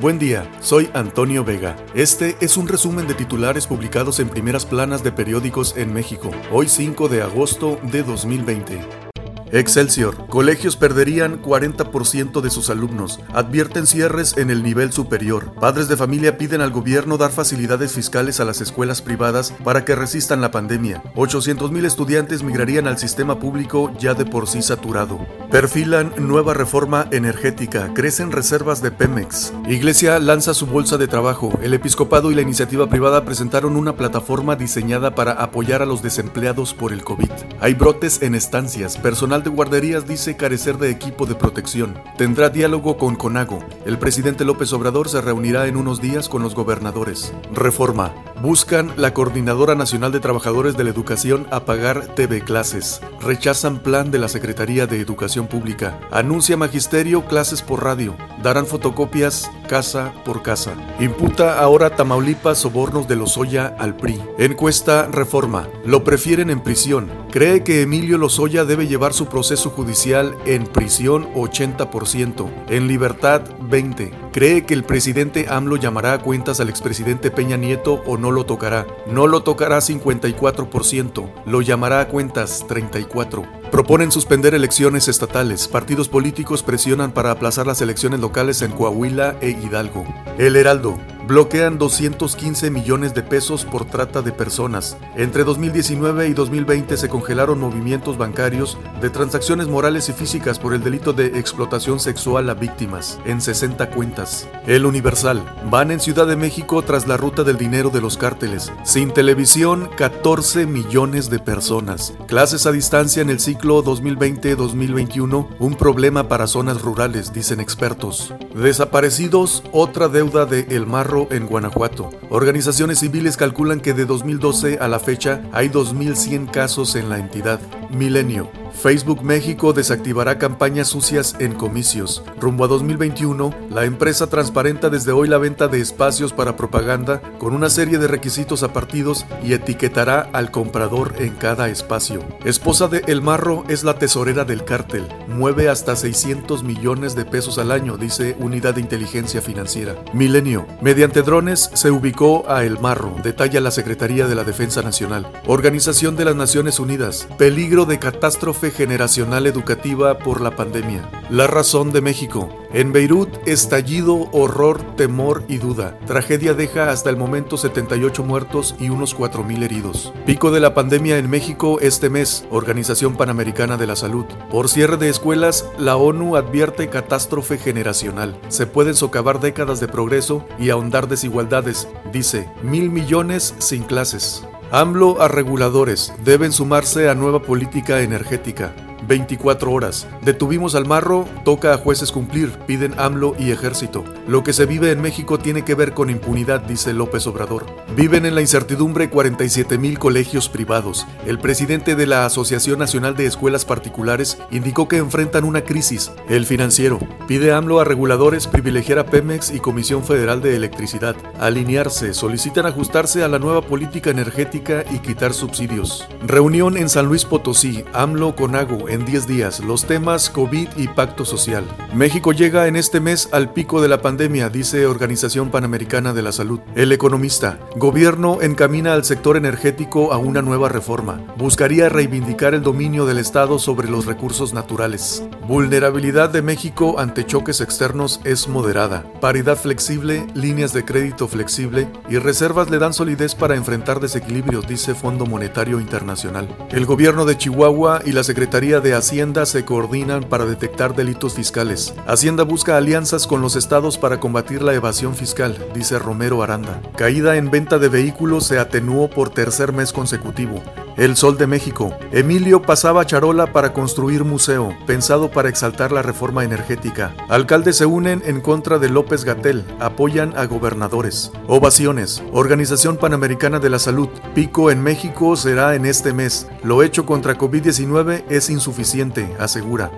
Buen día, soy Antonio Vega. Este es un resumen de titulares publicados en primeras planas de periódicos en México, hoy 5 de agosto de 2020. Excelsior. Colegios perderían 40% de sus alumnos. Advierten cierres en el nivel superior. Padres de familia piden al gobierno dar facilidades fiscales a las escuelas privadas para que resistan la pandemia. 800.000 estudiantes migrarían al sistema público ya de por sí saturado. Perfilan nueva reforma energética. Crecen reservas de Pemex. Iglesia lanza su bolsa de trabajo. El episcopado y la iniciativa privada presentaron una plataforma diseñada para apoyar a los desempleados por el COVID. Hay brotes en estancias. Personal de guarderías dice carecer de equipo de protección. Tendrá diálogo con Conago. El presidente López Obrador se reunirá en unos días con los gobernadores. Reforma. Buscan la Coordinadora Nacional de Trabajadores de la Educación a pagar TV clases. Rechazan plan de la Secretaría de Educación Pública. Anuncia Magisterio clases por radio. Darán fotocopias casa por casa. Imputa ahora Tamaulipas sobornos de Lozoya al PRI. Encuesta Reforma. Lo prefieren en prisión. Cree que Emilio Lozoya debe llevar su proceso judicial en prisión 80%, en libertad 20%. Cree que el presidente AMLO llamará a cuentas al expresidente Peña Nieto o no lo tocará. No lo tocará 54%, lo llamará a cuentas 34%. Proponen suspender elecciones estatales. Partidos políticos presionan para aplazar las elecciones locales en Coahuila e Hidalgo. El Heraldo bloquean 215 millones de pesos por trata de personas. Entre 2019 y 2020 se congelaron movimientos bancarios de transacciones morales y físicas por el delito de explotación sexual a víctimas, en 60 cuentas. El Universal. Van en Ciudad de México tras la ruta del dinero de los cárteles. Sin televisión, 14 millones de personas. Clases a distancia en el ciclo 2020-2021, un problema para zonas rurales, dicen expertos. Desaparecidos, otra deuda de El Marro en Guanajuato. Organizaciones civiles calculan que de 2012 a la fecha hay 2.100 casos en la entidad. Milenio. Facebook México desactivará campañas sucias en comicios. Rumbo a 2021, la empresa transparenta desde hoy la venta de espacios para propaganda con una serie de requisitos a partidos y etiquetará al comprador en cada espacio. Esposa de El Marro es la tesorera del cártel. Mueve hasta 600 millones de pesos al año, dice Unidad de Inteligencia Financiera. Milenio. Mediante drones se ubicó a El Marro, detalla la Secretaría de la Defensa Nacional. Organización de las Naciones Unidas. Peligro de catástrofe generacional educativa por la pandemia. La razón de México. En Beirut, estallido, horror, temor y duda. Tragedia deja hasta el momento 78 muertos y unos 4.000 heridos. Pico de la pandemia en México este mes, Organización Panamericana de la Salud. Por cierre de escuelas, la ONU advierte catástrofe generacional. Se pueden socavar décadas de progreso y ahondar desigualdades, dice, mil millones sin clases. AMLO a reguladores deben sumarse a nueva política energética. 24 horas. Detuvimos al marro, toca a jueces cumplir, piden AMLO y ejército. Lo que se vive en México tiene que ver con impunidad, dice López Obrador. Viven en la incertidumbre 47 mil colegios privados. El presidente de la Asociación Nacional de Escuelas Particulares indicó que enfrentan una crisis. El financiero pide AMLO a reguladores privilegiar a Pemex y Comisión Federal de Electricidad. Alinearse, solicitan ajustarse a la nueva política energética y quitar subsidios. Reunión en San Luis Potosí, AMLO con AGO en 10 días, los temas COVID y pacto social. México llega en este mes al pico de la pandemia, dice Organización Panamericana de la Salud. El economista, gobierno encamina al sector energético a una nueva reforma. Buscaría reivindicar el dominio del Estado sobre los recursos naturales. Vulnerabilidad de México ante choques externos es moderada. Paridad flexible, líneas de crédito flexible y reservas le dan solidez para enfrentar desequilibrios, dice Fondo Monetario Internacional. El gobierno de Chihuahua y la Secretaría de Hacienda se coordinan para detectar delitos fiscales. Hacienda busca alianzas con los estados para combatir la evasión fiscal, dice Romero Aranda. Caída en venta de vehículos se atenuó por tercer mes consecutivo. El Sol de México. Emilio pasaba charola para construir museo, pensado para exaltar la reforma energética. Alcaldes se unen en contra de López Gatel, apoyan a gobernadores. Ovaciones. Organización Panamericana de la Salud. Pico en México será en este mes. Lo hecho contra COVID-19 es insuficiente, asegura.